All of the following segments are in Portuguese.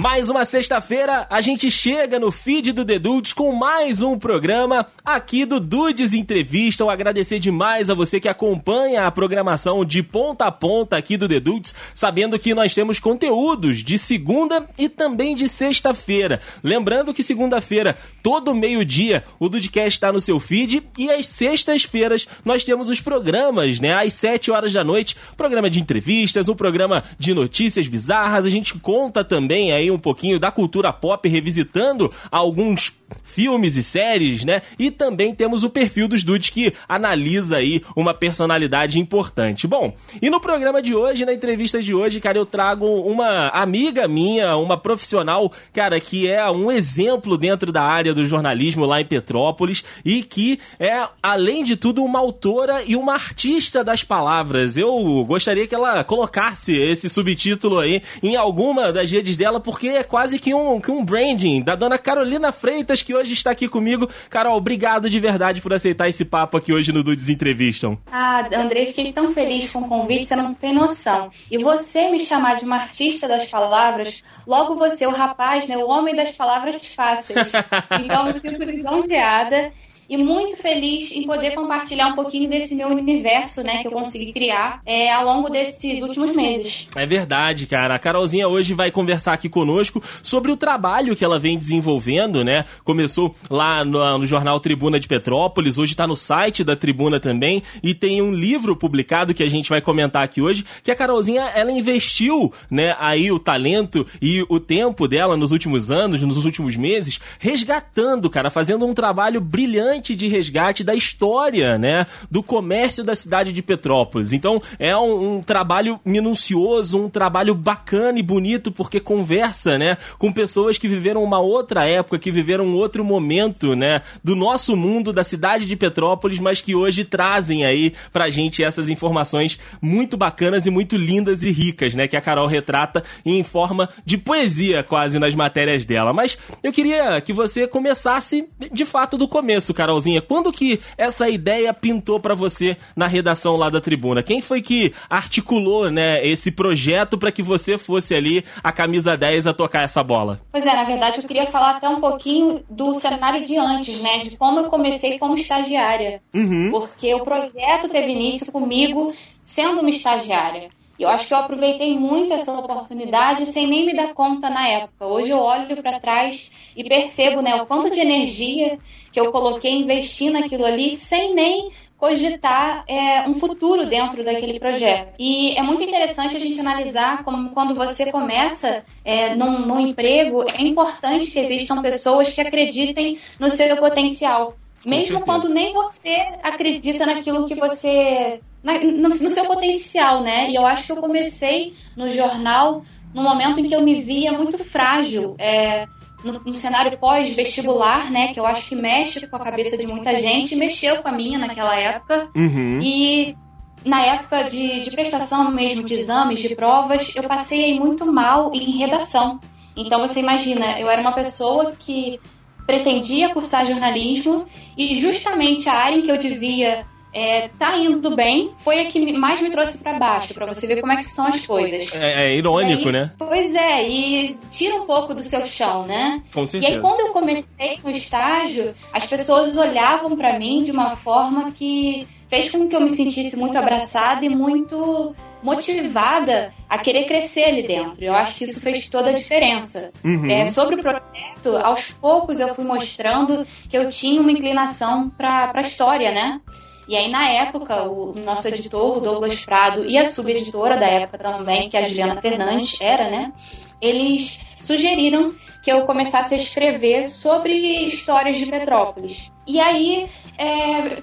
Mais uma sexta-feira, a gente chega no feed do The Dudes com mais um programa aqui do Dudes Entrevista. Eu agradecer demais a você que acompanha a programação de ponta a ponta aqui do The Dudes, sabendo que nós temos conteúdos de segunda e também de sexta-feira. Lembrando que segunda-feira, todo meio-dia, o Dudecast está no seu feed e às sextas-feiras nós temos os programas, né? Às sete horas da noite, programa de entrevistas, um programa de notícias bizarras. A gente conta também aí um pouquinho da cultura pop, revisitando alguns filmes e séries, né? E também temos o perfil dos dudes que analisa aí uma personalidade importante. Bom, e no programa de hoje, na entrevista de hoje, cara, eu trago uma amiga minha, uma profissional, cara, que é um exemplo dentro da área do jornalismo lá em Petrópolis e que é, além de tudo, uma autora e uma artista das palavras. Eu gostaria que ela colocasse esse subtítulo aí em alguma das redes dela, porque é quase que um, que um branding da dona Carolina Freitas, que hoje está aqui comigo. Carol, obrigado de verdade por aceitar esse papo aqui hoje no Dudes Entrevistam. Ah, Andrei, fiquei tão feliz com o convite, você não tem noção. E você me chamar de uma artista das palavras, logo você, o rapaz, né, o homem das palavras fáceis. Então, eu fico lisonjeada e muito feliz em poder compartilhar um pouquinho desse meu universo, né, que eu consegui criar é, ao longo desses últimos meses. É verdade, cara. A Carolzinha hoje vai conversar aqui conosco sobre o trabalho que ela vem desenvolvendo, né? Começou lá no, no jornal Tribuna de Petrópolis, hoje está no site da Tribuna também e tem um livro publicado que a gente vai comentar aqui hoje, que a Carolzinha ela investiu, né, aí o talento e o tempo dela nos últimos anos, nos últimos meses, resgatando, cara, fazendo um trabalho brilhante de resgate da história, né, do comércio da cidade de Petrópolis. Então é um, um, trabalho minucioso, um trabalho bacana e bonito porque conversa, né, com pessoas que viveram uma outra época, que viveram um outro momento, né, do nosso mundo, da cidade de Petrópolis, mas que hoje trazem aí pra gente essas informações muito bacanas e muito lindas e ricas, né, que a Carol retrata em forma de poesia quase nas matérias dela. Mas eu queria que você começasse de fato do começo, Carol Carolzinha, quando que essa ideia pintou para você na redação lá da Tribuna? Quem foi que articulou, né, esse projeto para que você fosse ali a camisa 10 a tocar essa bola? Pois é, na verdade eu queria falar até um pouquinho do cenário de antes, né, de como eu comecei como estagiária. Uhum. Porque o projeto teve início comigo sendo uma estagiária. E eu acho que eu aproveitei muito essa oportunidade sem nem me dar conta na época. Hoje eu olho para trás e percebo né, o quanto de energia que eu coloquei investir naquilo ali sem nem cogitar é, um futuro dentro daquele projeto. E é muito interessante a gente analisar como quando você começa é, num, num emprego, é importante que existam pessoas que acreditem no seu potencial. Mesmo quando nem você acredita naquilo que você na, no, no, seu potencial, né? E eu acho que eu comecei no jornal no momento em que eu me via muito frágil, é, no, no, cenário pós-vestibular, né? Que eu acho que mexe com a cabeça de muita gente, mexeu com a minha naquela época. Uhum. E na época de, de prestação mesmo de exames, de provas, eu passei muito mal em redação. Então você imagina, eu era uma pessoa que pretendia cursar jornalismo e justamente a área em que eu devia é, tá indo bem, foi a que mais me trouxe para baixo, para você ver como é que são as coisas. É, é irônico, aí, né? Pois é, e tira um pouco do seu chão, né? Com certeza. E aí quando eu comecei no estágio, as pessoas olhavam para mim de uma forma que fez com que eu me sentisse muito abraçada e muito motivada a querer crescer ali dentro. Eu acho que isso fez toda a diferença. Uhum. É, sobre o projeto, aos poucos eu fui mostrando que eu tinha uma inclinação para a história, né? E aí, na época, o nosso editor, o Douglas Prado, e a subeditora da época também, que a Juliana Fernandes era, né? Eles sugeriram que eu começasse a escrever sobre histórias de Petrópolis. E aí, é,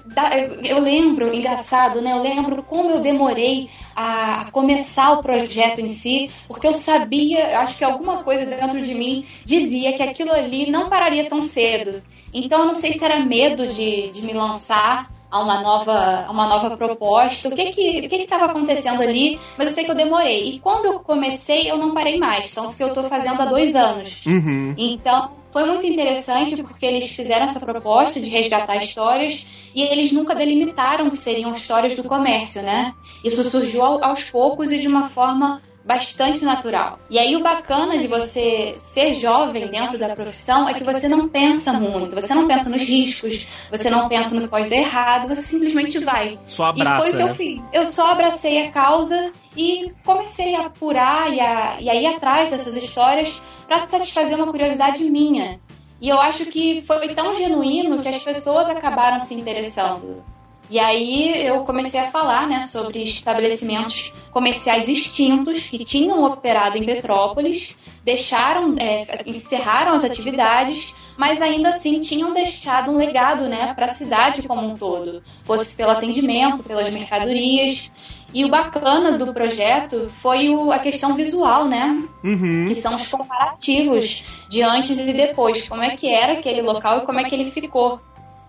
eu lembro, engraçado, né? Eu lembro como eu demorei a começar o projeto em si, porque eu sabia, acho que alguma coisa dentro de mim dizia que aquilo ali não pararia tão cedo. Então, eu não sei se era medo de, de me lançar a uma nova, a uma nova proposta, o que que o que estava acontecendo ali, mas eu sei que eu demorei. E quando eu comecei, eu não parei mais, tanto que eu estou fazendo há dois anos. Uhum. Então, foi muito interessante porque eles fizeram essa proposta de resgatar histórias e eles nunca delimitaram que seriam histórias do comércio, né? Isso surgiu aos poucos e de uma forma bastante natural. E aí o bacana de você ser jovem dentro da profissão é que você não pensa muito, você não pensa nos riscos, você não pensa no que pode dar errado, você simplesmente vai. Só abraça, e foi o que né? eu fiz. Eu só abracei a causa e comecei a apurar e a, e a ir atrás dessas histórias para satisfazer uma curiosidade minha. E eu acho que foi tão genuíno que as pessoas acabaram se interessando. E aí eu comecei a falar né, sobre estabelecimentos comerciais extintos que tinham operado em Petrópolis, deixaram, é, encerraram as atividades, mas ainda assim tinham deixado um legado né, para a cidade como um todo, fosse pelo atendimento, pelas mercadorias. E o bacana do projeto foi o, a questão visual, né? Uhum. Que são os comparativos de antes e depois, como é que era aquele local e como é que ele ficou.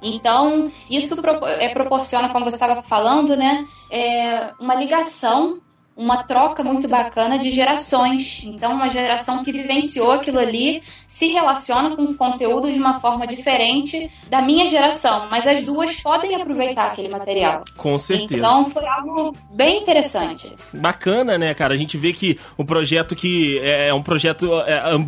Então, isso é, proporciona, como você estava falando, né, é uma ligação uma troca muito bacana de gerações. Então, uma geração que vivenciou aquilo ali se relaciona com o conteúdo de uma forma diferente da minha geração, mas as duas podem aproveitar aquele material. Com certeza. Então, foi algo bem interessante. Bacana, né, cara? A gente vê que o projeto que é um projeto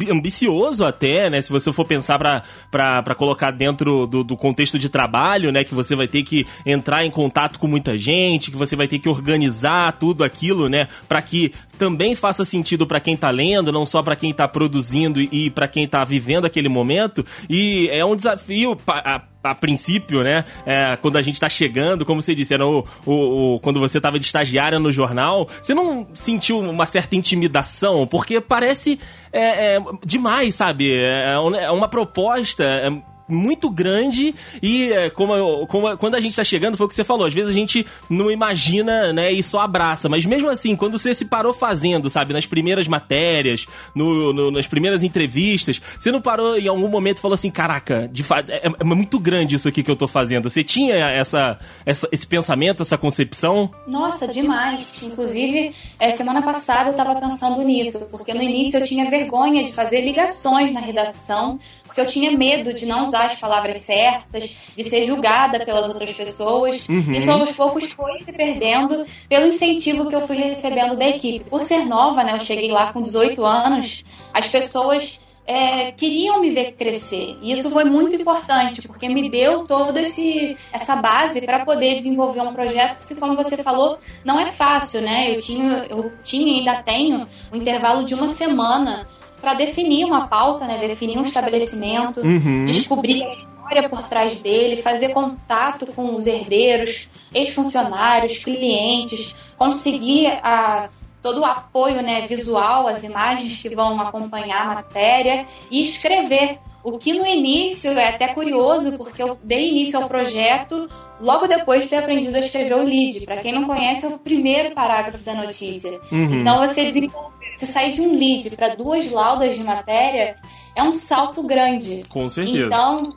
ambicioso até, né? Se você for pensar para colocar dentro do, do contexto de trabalho, né? Que você vai ter que entrar em contato com muita gente, que você vai ter que organizar tudo aquilo, né? Né? Para que também faça sentido para quem tá lendo, não só para quem tá produzindo e para quem tá vivendo aquele momento. E é um desafio a, a princípio, né? É, quando a gente tá chegando, como você disse, era o, o, o, quando você tava de estagiária no jornal, você não sentiu uma certa intimidação? Porque parece é, é, demais, sabe? É, é uma proposta é, muito grande e é, como, como quando a gente tá chegando, foi o que você falou, às vezes a gente não imagina, né, e só abraça, mas mesmo assim, quando você se parou fazendo, sabe, nas primeiras matérias, no, no nas primeiras entrevistas, você não parou em algum momento e falou assim, caraca, de fato, é, é, muito grande isso aqui que eu tô fazendo. Você tinha essa, essa, esse pensamento, essa concepção? Nossa, demais. Inclusive, é, semana passada eu tava pensando nisso, porque no início eu tinha vergonha de fazer ligações na redação, porque eu tinha medo de não usar as palavras certas, de ser julgada pelas outras pessoas. Uhum. Isso aos poucos foi se perdendo pelo incentivo que eu fui recebendo da equipe. Por ser nova, né, eu cheguei lá com 18 anos, as pessoas é, queriam me ver crescer. E isso foi muito importante, porque me deu toda essa base para poder desenvolver um projeto que, como você falou, não é fácil, né? Eu tinha, eu tinha e ainda tenho um intervalo de uma semana para definir uma pauta, né? Definir um estabelecimento, uhum. descobrir a história por trás dele, fazer contato com os herdeiros, ex-funcionários, clientes, conseguir a, todo o apoio né, visual, as imagens que vão acompanhar a matéria e escrever. O que no início é até curioso, porque eu dei início ao projeto logo depois de ter aprendido a escrever o lead. Para quem não conhece, é o primeiro parágrafo da notícia. Uhum. Então você desenvolve você sair de um lead para duas laudas de matéria é um salto grande. Com certeza. Então,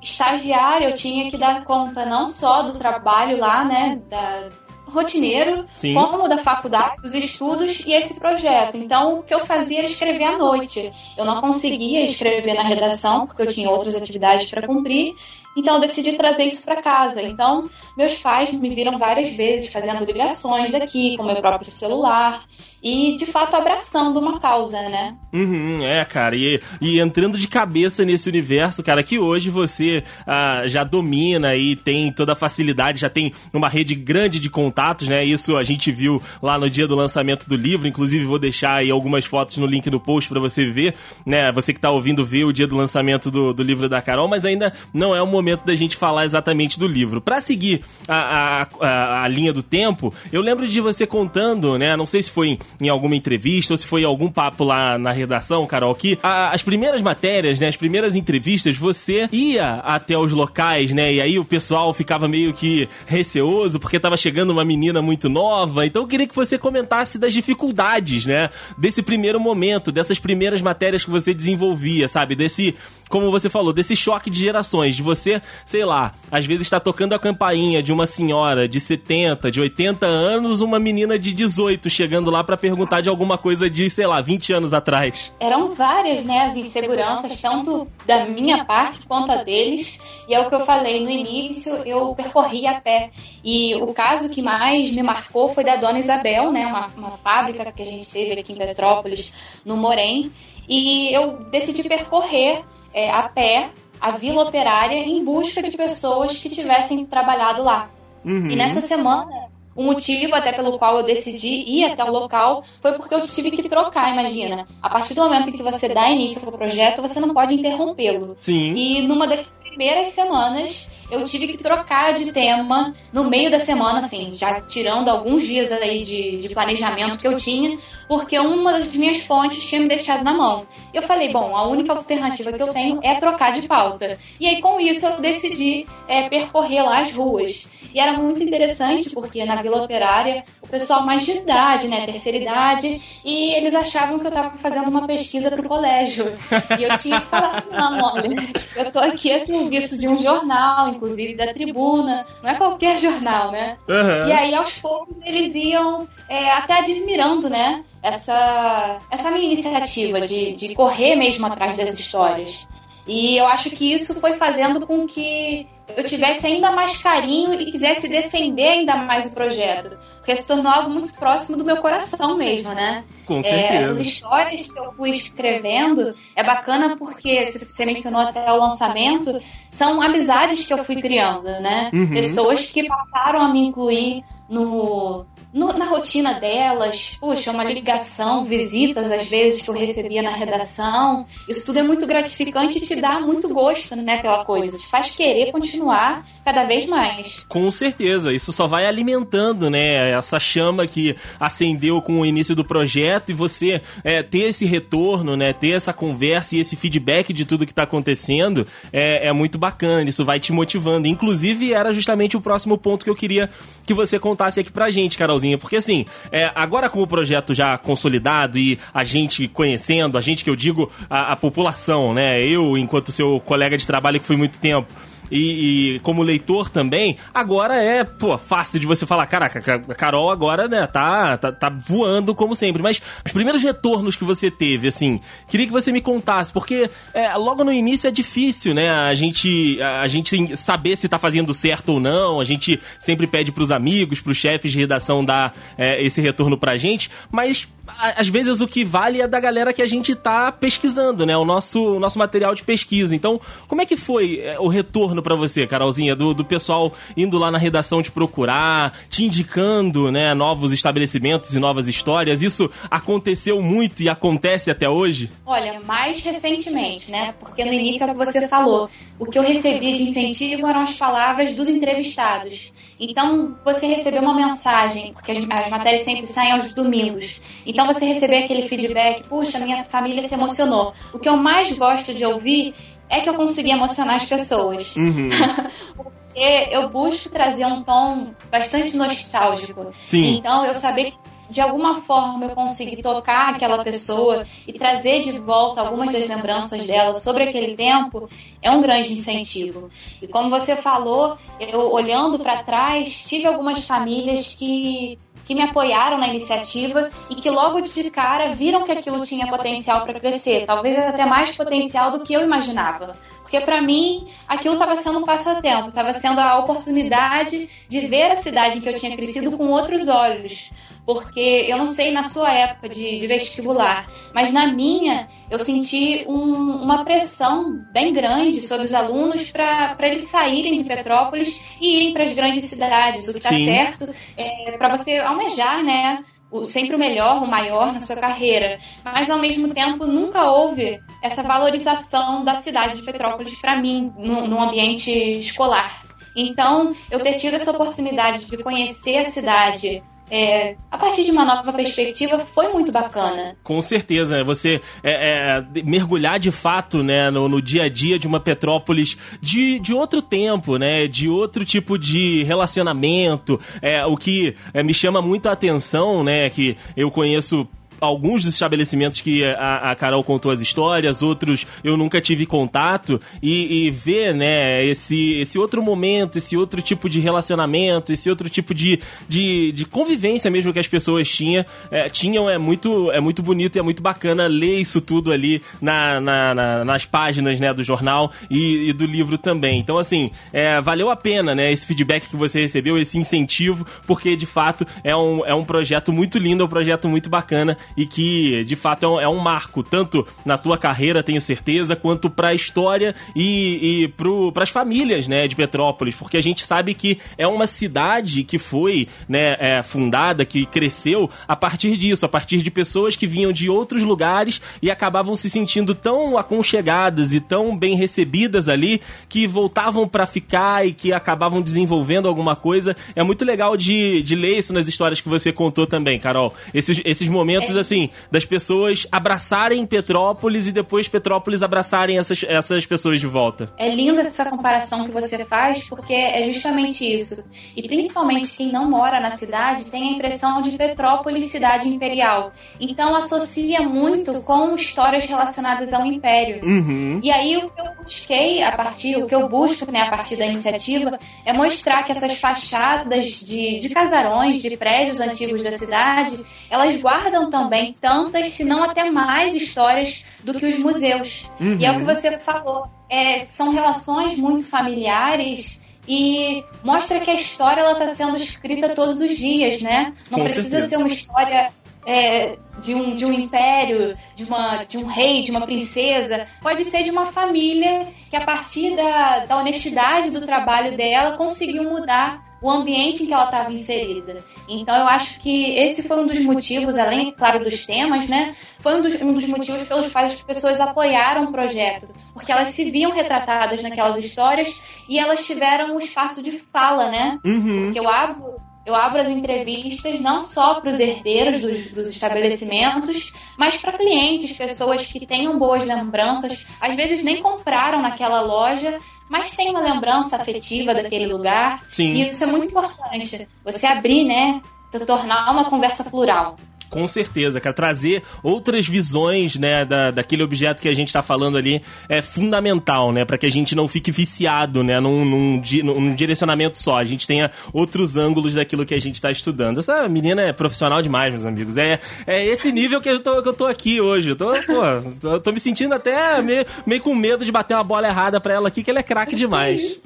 estagiário, eu tinha que dar conta não só do trabalho lá, né, da, rotineiro, Sim. como da faculdade, dos estudos e esse projeto. Então, o que eu fazia era escrever à noite. Eu não conseguia escrever na redação, porque eu tinha outras atividades para cumprir, então eu decidi trazer isso para casa. Então, meus pais me viram várias vezes fazendo ligações daqui com meu próprio celular e de fato abraçando uma causa, né? Uhum, é, cara, e, e entrando de cabeça nesse universo, cara, que hoje você ah, já domina e tem toda a facilidade, já tem uma rede grande de contatos, né? Isso a gente viu lá no dia do lançamento do livro, inclusive vou deixar aí algumas fotos no link no post para você ver, né? Você que tá ouvindo ver o dia do lançamento do, do livro da Carol, mas ainda não é o momento da gente falar exatamente do livro. Para seguir a, a, a, a linha do tempo, eu lembro de você contando, né? Não sei se foi em alguma entrevista ou se foi em algum papo lá na redação, Carol, que a, as primeiras matérias, né, as primeiras entrevistas, você ia até os locais, né, e aí o pessoal ficava meio que receoso porque tava chegando uma menina muito nova. Então eu queria que você comentasse das dificuldades, né, desse primeiro momento, dessas primeiras matérias que você desenvolvia, sabe, desse, como você falou, desse choque de gerações, de você você, sei lá, às vezes está tocando a campainha de uma senhora de 70, de 80 anos, uma menina de 18 chegando lá para perguntar de alguma coisa de, sei lá, 20 anos atrás. Eram várias, né, as inseguranças, tanto da minha parte quanto a deles. E é o que eu falei no início, eu percorri a pé. E o caso que mais me marcou foi da dona Isabel, né, uma, uma fábrica que a gente teve aqui em Petrópolis, no Morém. E eu decidi percorrer é, a pé a Vila Operária em busca de pessoas que tivessem trabalhado lá. Uhum. E nessa semana, o motivo até pelo qual eu decidi ir até o local foi porque eu tive que trocar, imagina. A partir do momento em que você dá início ao projeto, você não pode interrompê-lo. Sim. E numa das primeiras semanas eu tive que trocar de tema no meio da semana, assim, já tirando alguns dias aí de, de planejamento que eu tinha, porque uma das minhas fontes tinha me deixado na mão. Eu falei, bom, a única alternativa que eu tenho é trocar de pauta. E aí, com isso, eu decidi é, percorrer lá as ruas. E era muito interessante, porque na Vila Operária, o pessoal mais de idade, né, terceira idade, e eles achavam que eu estava fazendo uma pesquisa para o colégio. E eu tinha que falar, não, olha, eu estou aqui a serviço de um jornal, inclusive da tribuna, não é qualquer jornal, né? Uhum. E aí, aos poucos, eles iam é, até admirando, né? Essa, essa minha iniciativa de, de correr mesmo atrás das histórias. E eu acho que isso foi fazendo com que eu tivesse ainda mais carinho e quisesse defender ainda mais o projeto. Porque se tornou algo muito próximo do meu coração mesmo, né? Com certeza. É, essas histórias que eu fui escrevendo é bacana porque, você mencionou até o lançamento, são amizades que eu fui criando, né? Uhum. Pessoas que passaram a me incluir no, no, na rotina delas, puxa, uma ligação, visitas às vezes que eu recebia na redação. Isso tudo é muito gratificante e te dá muito gosto, né, pela coisa. Te faz querer continuar cada vez mais. Com certeza, isso só vai alimentando, né, essa chama que acendeu com o início do projeto e você é, ter esse retorno, né, ter essa conversa e esse feedback de tudo que está acontecendo é, é muito bacana. Isso vai te motivando. Inclusive, era justamente o próximo ponto que eu queria que você contasse aqui pra gente, Carol porque assim, é, agora com o projeto já consolidado e a gente conhecendo, a gente que eu digo, a, a população, né? Eu, enquanto seu colega de trabalho que fui muito tempo, e, e, como leitor também, agora é, pô, fácil de você falar, caraca, a Carol agora, né, tá, tá, tá voando como sempre. Mas os primeiros retornos que você teve, assim, queria que você me contasse, porque é, logo no início é difícil, né, a gente, a gente saber se tá fazendo certo ou não, a gente sempre pede pros amigos, pros chefes de redação dar é, esse retorno pra gente, mas às vezes o que vale é da galera que a gente tá pesquisando, né? O nosso, o nosso material de pesquisa. Então, como é que foi é, o retorno para você, Carolzinha, do, do pessoal indo lá na redação te procurar, te indicando, né, novos estabelecimentos e novas histórias? Isso aconteceu muito e acontece até hoje? Olha, mais recentemente, né? Porque no início é o que você falou. O que eu recebi de incentivo eram as palavras dos entrevistados. Então, você recebeu uma mensagem, porque as, as, matérias sempre saem aos domingos. Então, você receber aquele feedback, puxa, minha família se emocionou. O que eu mais gosto de ouvir é que eu consegui emocionar as pessoas. Uhum. porque eu busco trazer um tom bastante nostálgico. Sim. Então, eu saber de alguma forma eu consegui tocar aquela pessoa e trazer de volta algumas das lembranças dela sobre aquele tempo é um grande incentivo. E como você falou, eu olhando para trás, tive algumas famílias que que me apoiaram na iniciativa e que logo de cara viram que aquilo tinha potencial para crescer, talvez até mais potencial do que eu imaginava. Porque para mim aquilo estava sendo um passatempo, estava sendo a oportunidade de ver a cidade em que eu tinha crescido com outros olhos, porque eu não sei na sua época de, de vestibular, mas na minha eu senti um, uma pressão bem grande sobre os alunos para eles saírem de Petrópolis e irem para as grandes cidades, o que está certo é, para você almejar, né? O, sempre o melhor, o maior na sua carreira, mas ao mesmo tempo nunca houve essa valorização da cidade de Petrópolis para mim no, no ambiente escolar. Então, eu ter tido essa oportunidade de conhecer a cidade é, a partir de uma nova perspectiva foi muito bacana. Com certeza, né? Você é, é, mergulhar de fato né, no, no, dia a dia de uma Petrópolis de, de outro tempo, né? De outro tipo de relacionamento. É, o que é, me chama muito a atenção, né? Que eu conheço alguns dos estabelecimentos que a, a Carol contou as histórias, outros eu nunca tive contato, e, e ver, né, esse, esse outro momento, esse outro tipo de relacionamento, esse outro tipo de, de, de convivência mesmo que as pessoas tinha, é, tinham, é muito, é muito bonito e é muito bacana ler isso tudo ali na, na, na nas páginas, né, do jornal e, e, do livro também. Então, assim, é, valeu a pena, né, esse feedback que você recebeu, esse incentivo, porque de fato é um, é um projeto muito lindo, é um projeto muito bacana e que de fato é um, é um marco, tanto na tua carreira, tenho certeza, quanto para a história e, e para as famílias né, de Petrópolis, porque a gente sabe que é uma cidade que foi né, é, fundada, que cresceu a partir disso, a partir de pessoas que vinham de outros lugares e acabavam se sentindo tão aconchegadas e tão bem recebidas ali que voltavam para ficar e que acabavam desenvolvendo alguma coisa. É muito legal de, de ler isso nas histórias que você contou também, Carol. Esses, esses momentos. Assim, das pessoas abraçarem Petrópolis e depois Petrópolis abraçarem essas, essas pessoas de volta. É linda essa comparação que você faz, porque é justamente isso. E principalmente quem não mora na cidade tem a impressão de Petrópolis cidade imperial. Então associa muito com histórias relacionadas ao império. Uhum. E aí o que eu busquei a partir, o que eu busco né, a partir da iniciativa é mostrar que essas fachadas de, de casarões, de prédios antigos da cidade, elas guardam também tantas, se não até mais histórias do que os museus. Uhum. E é o que você falou. É, são relações muito familiares e mostra que a história ela está sendo escrita todos os dias, né? Não Com precisa certeza. ser uma história é, de, um, de um império, de, uma, de um rei, de uma princesa, pode ser de uma família que, a partir da, da honestidade do trabalho dela, conseguiu mudar o ambiente em que ela estava inserida. Então eu acho que esse foi um dos motivos, além, claro, dos temas, né? Foi um dos, um dos motivos pelos quais as pessoas apoiaram o projeto. Porque elas se viam retratadas naquelas histórias e elas tiveram um espaço de fala, né? Uhum. Porque eu abro eu abro as entrevistas não só para os herdeiros dos, dos, estabelecimentos, mas para clientes, pessoas que tenham boas lembranças, às vezes nem compraram naquela loja, mas têm uma lembrança afetiva daquele lugar. Sim. E isso é muito importante. Você abrir, né? Tornar uma conversa plural. Com certeza, cara. Trazer outras visões, né, da, daquele objeto que a gente tá falando ali é fundamental, né? para que a gente não fique viciado, né, num, num, num, direcionamento só. A gente tenha outros ângulos daquilo que a gente tá estudando. Essa menina é profissional demais, meus amigos. É, é esse nível que eu, tô, que eu tô aqui hoje. Eu tô, pô, tô, tô me sentindo até meio, meio com medo de bater uma bola errada pra ela aqui, que ela é craque demais.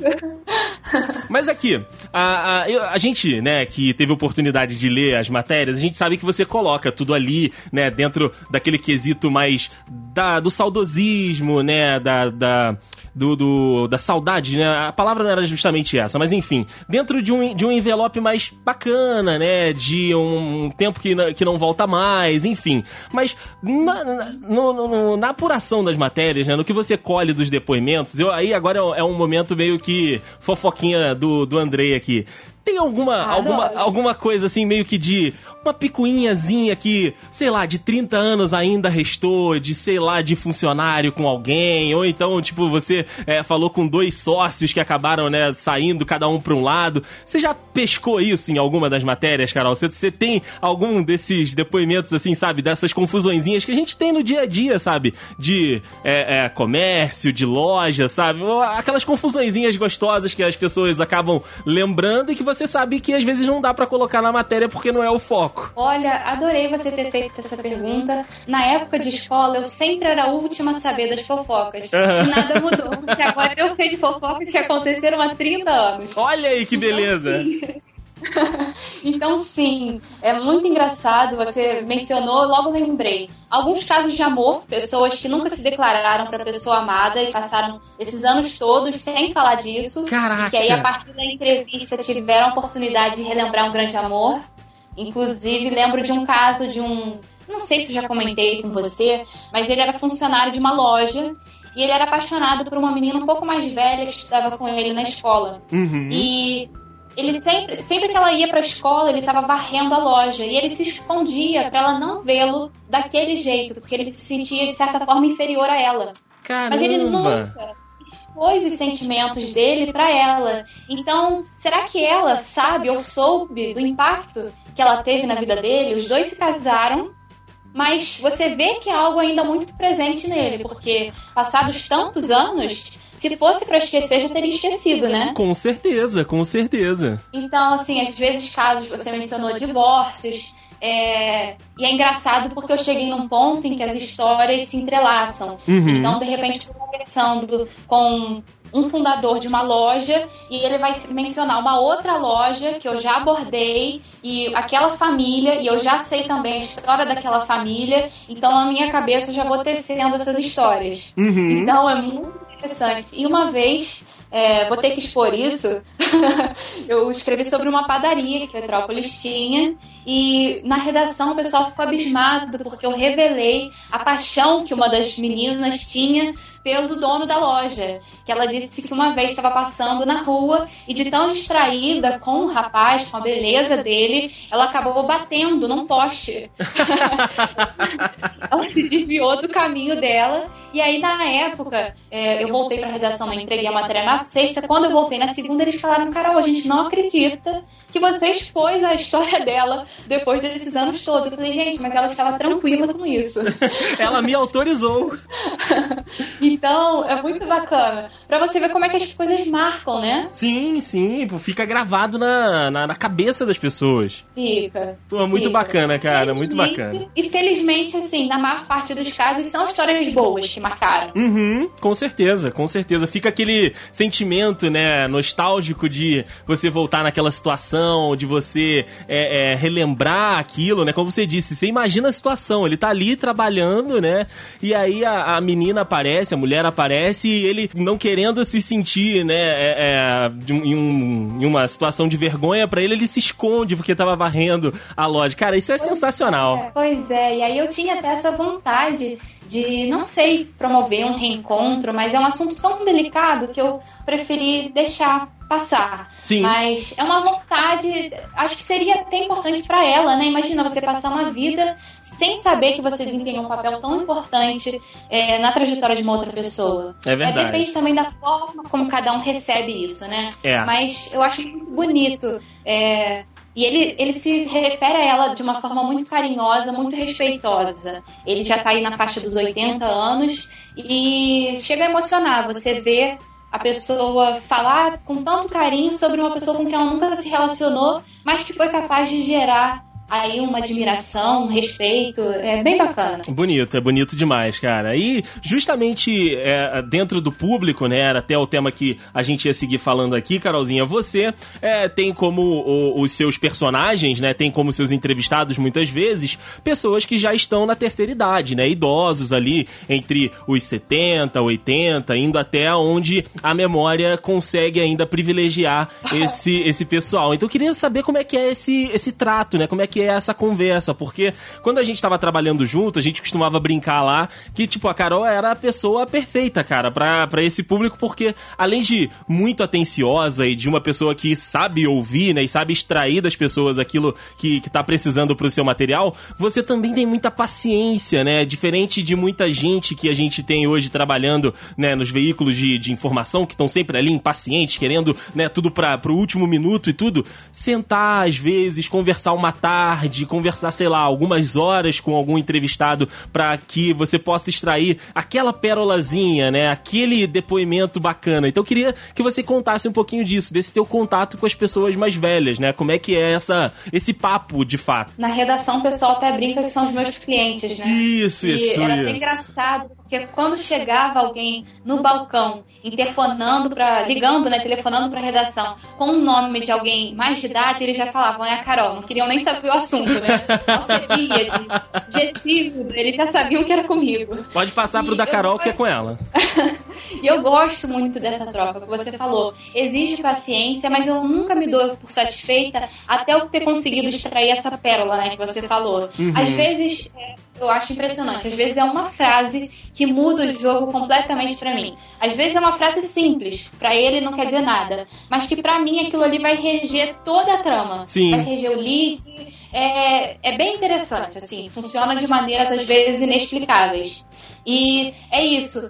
Mas aqui, a, a, a gente, né, que teve oportunidade de ler as matérias, a gente sabe que você coloca coloca tudo ali, né, dentro daquele quesito mais da, do saudosismo, né, da, da do, do, da saudade, né? A palavra não era justamente essa, mas enfim, dentro de um, de um envelope mais bacana, né? De um, tempo que, que não volta mais, enfim. Mas na, na, no, no, na apuração das matérias, né? No que você colhe dos depoimentos, eu, aí agora é, é um momento meio que fofoquinha do, do Andrei aqui. Tem alguma, ah, alguma, alguma coisa assim, meio que de uma picuinhazinha que, sei lá, de 30 anos ainda restou, de, sei lá, de funcionário com alguém, ou então, tipo, você é, falou com dois sócios que acabaram, né, saindo cada um pra um lado. Você já pescou isso em alguma das matérias, Carol? Você, você tem algum desses depoimentos, assim, sabe, dessas confusõezinhas que a gente tem no dia a dia, sabe? De é, é, comércio, de loja, sabe? Aquelas confusõezinhas gostosas que as pessoas acabam lembrando e que você você sabe que às vezes não dá para colocar na matéria porque não é o foco. Olha, adorei você ter feito essa pergunta. Na época de escola, eu sempre era a última a saber das fofocas. E nada mudou, porque agora eu sei de fofocas que aconteceram há 30 anos. Olha aí que beleza! Então, então, sim, é muito engraçado. Você mencionou, logo lembrei. Alguns casos de amor, pessoas que nunca se declararam para pessoa amada e passaram esses anos todos sem falar disso. Caraca. E que aí, a partir da entrevista, tiveram a oportunidade de relembrar um grande amor. Inclusive, lembro de um caso de um. Não sei se eu já comentei com você, mas ele era funcionário de uma loja e ele era apaixonado por uma menina um pouco mais velha que estudava com ele na escola. Uhum. E ele sempre, sempre que ela ia para a escola, ele estava varrendo a loja e ele se escondia para ela não vê-lo daquele jeito, porque ele se sentia de certa forma inferior a ela. Caramba. Mas ele nunca expôs os sentimentos dele para ela. Então, será que ela sabe ou soube do impacto que ela teve na vida dele? Os dois se casaram mas você vê que é algo ainda muito presente nele, porque passados tantos anos, se fosse para esquecer, já teria esquecido, né? Com certeza, com certeza. Então, assim, às vezes casos, você mencionou divórcios, é... E é engraçado porque eu cheguei num ponto em que as histórias se entrelaçam. Uhum. Então, de repente, estou conversando com um fundador de uma loja e ele vai mencionar uma outra loja que eu já abordei e aquela família e eu já sei também a história daquela família. Então, na minha cabeça, eu já vou tecendo essas histórias. Uhum. Então, é muito interessante. E uma vez é, vou ter que expor isso. eu escrevi sobre uma padaria que Petrópolis tinha e na redação o pessoal ficou abismado porque eu revelei a paixão que uma das meninas tinha pelo dono da loja. Que ela disse que uma vez estava passando na rua e de tão distraída com o rapaz, com a beleza dele, ela acabou batendo num poste. ela se desviou do caminho dela. E aí, na época, é, eu voltei para a redação, né, entreguei a matéria na sexta. Quando eu voltei na segunda, eles falaram: Carol, a gente não acredita que você expôs a história dela depois desses anos todos. Eu falei: gente, mas ela estava tranquila com isso. ela me autorizou. Então, é muito bacana. Pra você ver como é que as coisas marcam, né? Sim, sim. Fica gravado na, na, na cabeça das pessoas. Fica. Pô, muito fica. bacana, cara. Muito bacana. E felizmente, assim, na maior parte dos casos, são histórias boas que marcaram. Uhum, com certeza, com certeza. Fica aquele sentimento, né, nostálgico de você voltar naquela situação, de você é, é, relembrar aquilo, né? Como você disse, você imagina a situação. Ele tá ali trabalhando, né? E aí a, a menina aparece, a mulher aparece e ele não querendo se sentir, né, é, é, em, um, em, uma situação de vergonha para ele, ele se esconde porque tava varrendo a loja. Cara, isso é pois sensacional. É, pois é, e aí eu tinha até essa vontade de, não sei, promover um reencontro, mas é um assunto tão delicado que eu preferi deixar passar. Sim. Mas é uma vontade, acho que seria até importante para ela, né? Imagina você passar uma vida sem saber que você desempenhou um papel tão importante é, na trajetória de uma outra pessoa. É verdade. É, depende também da forma como cada um recebe isso, né? É. Mas eu acho muito bonito. É, e ele, ele se refere a ela de uma forma muito carinhosa, muito respeitosa. Ele já está aí na faixa dos 80 anos e chega a emocionar. Você vê a pessoa falar com tanto carinho sobre uma pessoa com quem ela nunca se relacionou, mas que foi capaz de gerar aí uma admiração, um respeito. É bem bacana. Bonito, é bonito demais, cara. E justamente é, dentro do público, né? Era até o tema que a gente ia seguir falando aqui, Carolzinha. Você é, tem como o, os seus personagens, né? Tem como seus entrevistados muitas vezes pessoas que já estão na terceira idade, né? Idosos ali entre os 70, 80, indo até onde a memória consegue ainda privilegiar esse, esse pessoal. Então eu queria saber como é que é esse, esse trato, né? Como é que é essa conversa, porque quando a gente tava trabalhando junto, a gente costumava brincar lá que, tipo, a Carol era a pessoa perfeita, cara, pra esse público, porque além de muito atenciosa e de uma pessoa que sabe ouvir, né, e sabe extrair das pessoas aquilo que, que tá precisando pro seu material, você também tem muita paciência, né, diferente de muita gente que a gente tem hoje trabalhando, né, nos veículos de, de informação, que estão sempre ali impacientes, querendo, né, tudo pra, pro último minuto e tudo, sentar às vezes, conversar uma tarde, tarde, conversar, sei lá, algumas horas com algum entrevistado para que você possa extrair aquela pérolazinha, né? Aquele depoimento bacana. Então eu queria que você contasse um pouquinho disso, desse teu contato com as pessoas mais velhas, né? Como é que é essa, esse papo de fato? Na redação o pessoal até brinca que são os meus clientes, né? Isso, e isso, era isso. engraçado, porque quando chegava alguém no balcão interfonando para ligando, né, telefonando para redação com o nome de alguém mais de idade, eles já falavam, é a Carol, não queriam nem saber o assunto, né? Não de Silvio, eles já sabiam que era comigo. Pode passar pro e da Carol eu... que é com ela. e eu gosto muito dessa troca que você falou. Exige paciência, mas eu nunca me dou por satisfeita até eu ter conseguido extrair essa pérola, né, que você falou. Uhum. Às vezes é, eu acho impressionante. Às vezes é uma frase que muda o jogo completamente para mim. Às vezes é uma frase simples, para ele não quer dizer nada, mas que para mim aquilo ali vai reger toda a trama. Sim. Vai reger o lead. É, é bem interessante, assim, funciona de maneiras às vezes inexplicáveis. E é isso.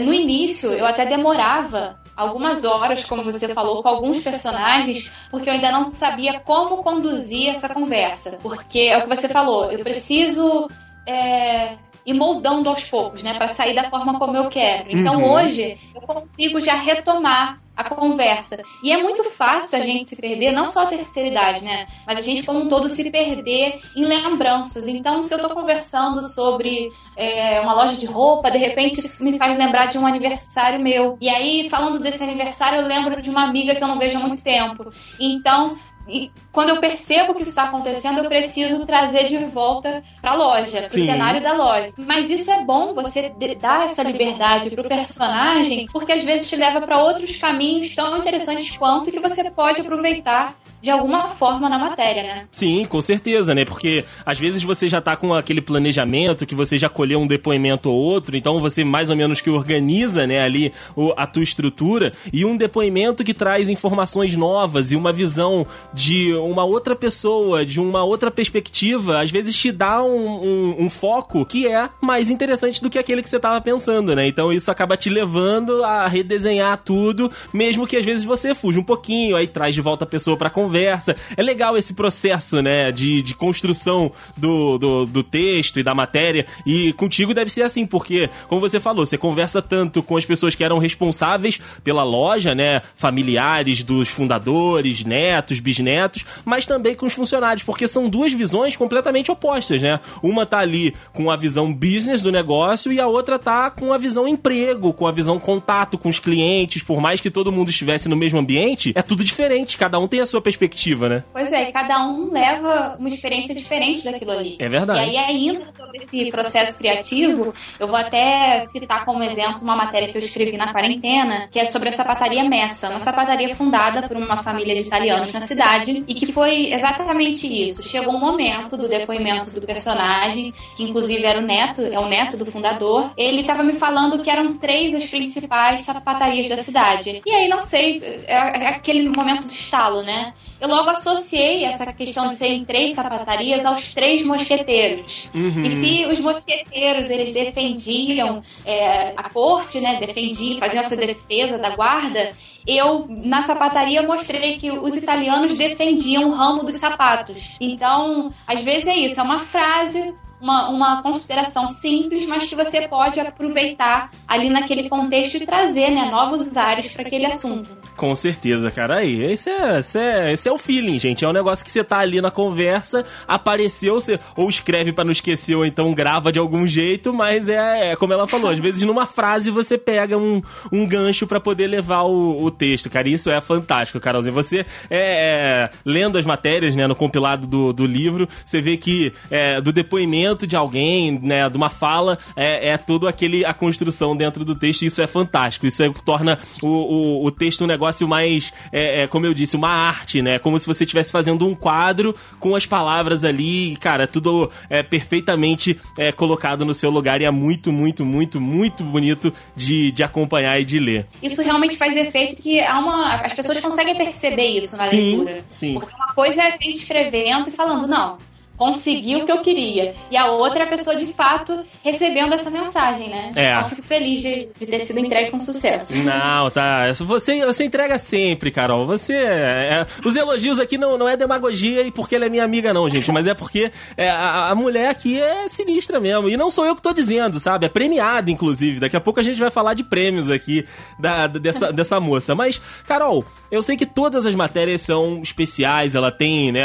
No início eu até demorava algumas horas, como você falou, com alguns personagens, porque eu ainda não sabia como conduzir essa conversa. Porque é o que você falou, eu preciso é, e moldando aos poucos, né, para sair da forma como eu quero. Então uhum. hoje eu consigo já retomar a conversa. E é muito fácil a gente se perder, não só a terceira idade, né? Mas a gente como um todo se perder em lembranças. Então, se eu tô conversando sobre é, uma loja de roupa, de repente isso me faz lembrar de um aniversário meu. E aí, falando desse aniversário, eu lembro de uma amiga que eu não vejo há muito tempo. Então, e quando eu percebo que isso está acontecendo, eu preciso trazer de volta para a loja, para o cenário da loja. Mas isso é bom, você dar essa liberdade para o personagem, porque às vezes te leva para outros caminhos tão interessantes quanto que você pode aproveitar de alguma forma na matéria, né? Sim, com certeza, né? Porque às vezes você já tá com aquele planejamento, que você já colheu um depoimento ou outro, então você mais ou menos que organiza, né, ali a tua estrutura, e um depoimento que traz informações novas e uma visão de uma outra pessoa, de uma outra perspectiva, às vezes te dá um, um, um foco que é mais interessante do que aquele que você tava pensando, né? Então isso acaba te levando a redesenhar tudo, mesmo que às vezes você fuja um pouquinho, aí traz de volta a pessoa pra conversa conversa. É legal esse processo, né, de, de construção do, do, do texto e da matéria. E contigo deve ser assim, porque, como você falou, você conversa tanto com as pessoas que eram responsáveis pela loja, né, familiares dos fundadores, netos, bisnetos, mas também com os funcionários, porque são duas visões completamente opostas, né? Uma tá ali com a visão business do negócio e a outra tá com a visão emprego, com a visão contato com os clientes, por mais que todo mundo estivesse no mesmo ambiente, é tudo diferente, cada um tem a sua perspectiva perspectiva, né? Pois é, cada um leva uma experiência diferente daquilo ali. É verdade. E aí, ainda sobre esse processo criativo, eu vou até citar como exemplo uma matéria que eu escrevi na quarentena, que é sobre a sapataria Messa, uma sapataria fundada por uma família de italianos na cidade, e que foi exatamente isso. Chegou um momento do depoimento do personagem, que inclusive era o neto, é o neto do fundador, ele estava me falando que eram três as principais sapatarias da cidade. E aí, não sei, é, é aquele momento do estalo, né? Eu logo associei essa questão de serem três sapatarias aos três mosqueteiros. Uhum. E se os mosqueteiros eles defendiam é, a corte, né, defendiam, faziam essa defesa da guarda, eu na sapataria mostrei que os italianos defendiam o ramo dos sapatos. Então, às vezes é isso, é uma frase uma, uma consideração simples, mas que você pode aproveitar ali naquele contexto e trazer né, novos ares para aquele assunto. Com certeza, cara. Aí, esse é, esse, é, esse é o feeling, gente. É um negócio que você tá ali na conversa, apareceu, você ou escreve para não esquecer, ou então grava de algum jeito, mas é, é como ela falou, às vezes numa frase você pega um, um gancho para poder levar o, o, texto, cara. Isso é fantástico, Carolzinha. Você, é, é, lendo as matérias, né, no compilado do, do livro, você vê que é, do depoimento de alguém, né, de uma fala, é, é tudo aquele a construção dentro do texto. E isso é fantástico. Isso é o que torna o, o, o texto um negócio mais, é, é, como eu disse, uma arte, né? Como se você estivesse fazendo um quadro com as palavras ali, cara, tudo é perfeitamente é, colocado no seu lugar e é muito, muito, muito, muito bonito de, de acompanhar e de ler. Isso realmente faz efeito que há uma, as pessoas conseguem perceber isso na sim, leitura. Sim. Porque uma coisa é escrevendo e falando, não, consegui o que eu queria. E a outra é a pessoa de fato recebendo essa mensagem, né? É. Eu fico feliz de, de ter sido entregue com sucesso. Não, tá. Você, você entrega sempre, Carol. Você. É, é, os elogios aqui não, não é demagogia e porque ela é minha amiga, não, gente. Mas é porque é, a, a, mulher aqui é sinistra mesmo. E não sou eu que tô dizendo, sabe? É premiada, inclusive. Daqui a pouco a gente vai falar de prêmios aqui da, dessa, dessa moça. Mas, Carol, eu sei que todas as matérias são especiais, ela tem, né,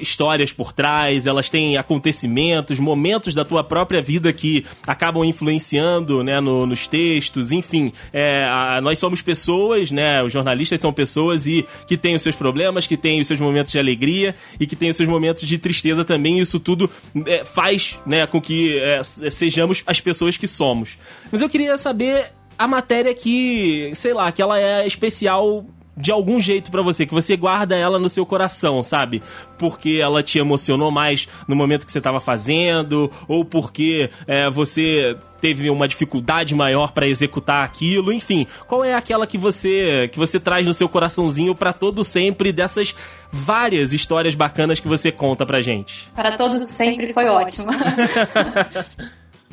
histórias por trás elas têm acontecimentos, momentos da tua própria vida que acabam influenciando, né, no, nos textos, enfim. É, a, nós somos pessoas, né, os jornalistas são pessoas e que têm os seus problemas, que têm os seus momentos de alegria e que têm os seus momentos de tristeza também. Isso tudo é, faz, né, com que é, sejamos as pessoas que somos. Mas eu queria saber a matéria que, sei lá, que ela é especial de algum jeito para você, que você guarda ela no seu coração, sabe? Porque ela te emocionou mais no momento que você estava fazendo, ou porque é, você teve uma dificuldade maior para executar aquilo, enfim. Qual é aquela que você que você traz no seu coraçãozinho para todo sempre dessas várias histórias bacanas que você conta pra gente? Para todos sempre foi ótimo.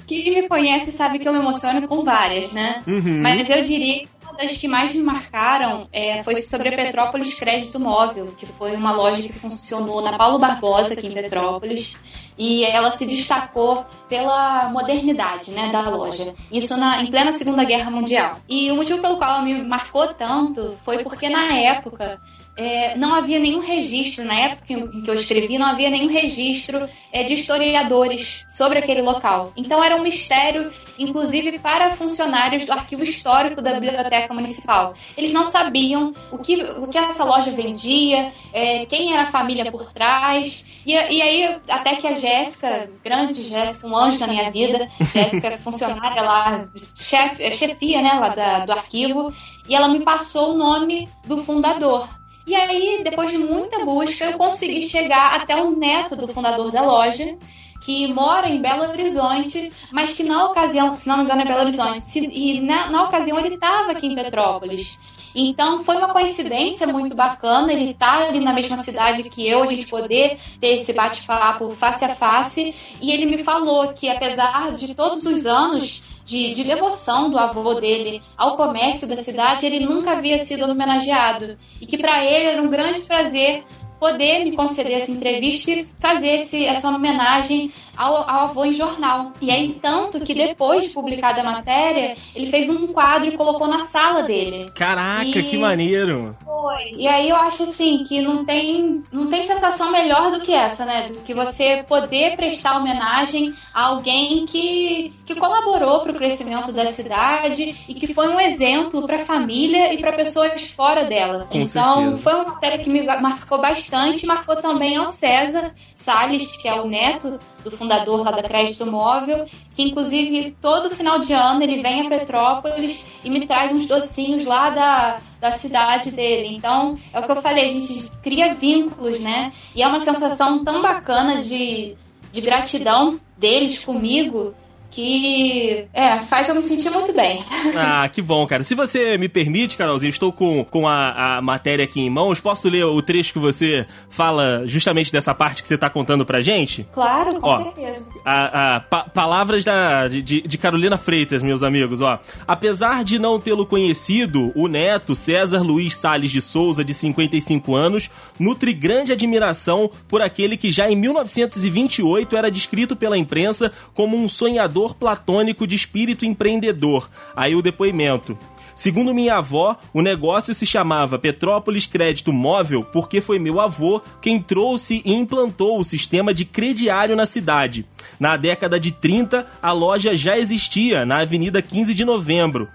Quem me conhece sabe que eu me emociono com várias, né? Uhum. Mas eu diria das que mais me marcaram é, foi sobre a Petrópolis Crédito Móvel, que foi uma loja que funcionou na Paulo Barbosa, aqui em Petrópolis, e ela se destacou pela modernidade né, da loja. Isso na, em plena Segunda Guerra Mundial. E o motivo pelo qual ela me marcou tanto foi porque na época é, não havia nenhum registro, na época em que eu escrevi, não havia nenhum registro é, de historiadores sobre aquele local. Então era um mistério, inclusive para funcionários do arquivo histórico da Biblioteca Municipal. Eles não sabiam o que, o que essa loja vendia, é, quem era a família por trás. E, e aí, até que a Jéssica, grande Jéssica, um anjo na minha vida, Jéssica, funcionária lá, chef, chefia né, lá da, do arquivo, e ela me passou o nome do fundador. E aí, depois de muita busca, eu consegui chegar até o neto do fundador da loja, que mora em Belo Horizonte, mas que na ocasião, se não me engano, é Belo Horizonte, se, e na, na ocasião ele estava aqui em Petrópolis. Então foi uma coincidência muito bacana ele estar tá ali na mesma cidade que eu, a gente poder ter esse bate-papo face a face. E ele me falou que apesar de todos os anos de, de devoção do avô dele ao comércio da cidade, ele nunca havia sido homenageado. E que para ele era um grande prazer poder me conceder essa entrevista e fazer esse, essa homenagem ao, ao, avô em jornal. E aí, tanto que depois de publicada a matéria, ele fez um quadro e colocou na sala dele. Caraca, e... que maneiro! Foi. E aí eu acho assim que não tem, não tem sensação melhor do que essa, né? Do que você poder prestar homenagem a alguém que, que colaborou para o crescimento da cidade e que foi um exemplo para a família e para pessoas fora dela. Com então, certeza. foi uma matéria que me marcou bastante, marcou também ao César Salles, que é o neto do fundador lá da Crédito Móvel, que inclusive todo final de ano ele vem a Petrópolis e me traz uns docinhos lá da, da cidade dele. Então, é o que eu falei, a gente cria vínculos, né? E é uma sensação tão bacana de, de gratidão deles comigo que é, faz eu me sentir muito bem. Ah, que bom, cara. Se você me permite, Carolzinho, estou com, com a, a matéria aqui em mãos. Posso ler o trecho que você fala justamente dessa parte que você está contando pra gente? Claro, com ó, certeza. A, a pa palavras da, de, de Carolina Freitas, meus amigos, ó. Apesar de não tê-lo conhecido, o neto, César Luiz Sales de Souza, de 55 anos, nutre grande admiração por aquele que já em 1928 era descrito pela imprensa como um sonhador platônico de espírito empreendedor. Aí o depoimento. Segundo minha avó, o negócio se chamava Petrópolis Crédito Móvel porque foi meu avô quem trouxe e implantou o sistema de crediário na cidade. Na década de 30, a loja já existia na Avenida 15 de Novembro.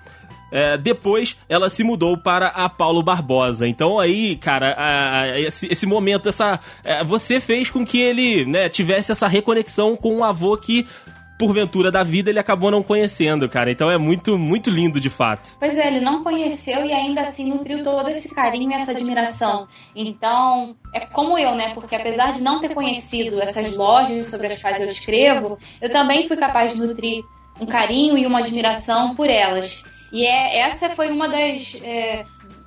É, depois ela se mudou para a Paulo Barbosa. Então aí, cara, a, a, esse, esse, momento, essa, é, você fez com que ele né, tivesse essa reconexão com um avô que porventura da vida, ele acabou não conhecendo, cara. Então é muito, muito lindo de fato. Pois é, ele não conheceu e ainda assim nutriu todo esse carinho e essa admiração. Então, é como eu, né? Porque apesar de não ter conhecido essas lojas sobre as quais eu escrevo, eu também fui capaz de nutrir um carinho e uma admiração por elas. E é, essa foi uma das. É,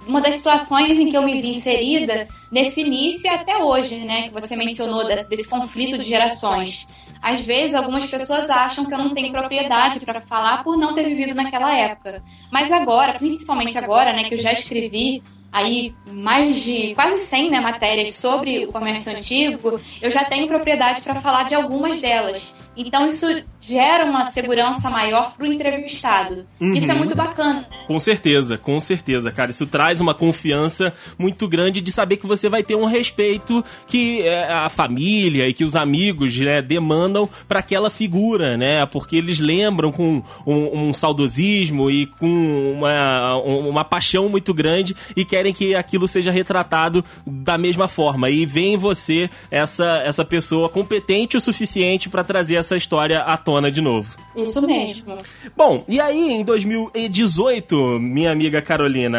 uma das situações em que eu me vi inserida nesse início e até hoje, né, que você mencionou desse, desse conflito de gerações. Às vezes, algumas pessoas acham que eu não tenho propriedade para falar por não ter vivido naquela época. Mas agora, principalmente agora, né, que eu já escrevi aí mais de quase 100 né, matérias sobre o comércio antigo, eu já tenho propriedade para falar de algumas delas. Então isso gera uma segurança maior para o entrevistado. Uhum. Isso é muito bacana. Com certeza, com certeza, cara. Isso traz uma confiança muito grande de saber que você vai ter um respeito que é, a família e que os amigos né, demandam para aquela figura, né? Porque eles lembram com um, um saudosismo e com uma, uma paixão muito grande e querem que aquilo seja retratado da mesma forma. E vem em você essa, essa pessoa competente o suficiente para trazer essa história à tona de novo. Isso mesmo. Bom, e aí em 2018, minha amiga Carolina,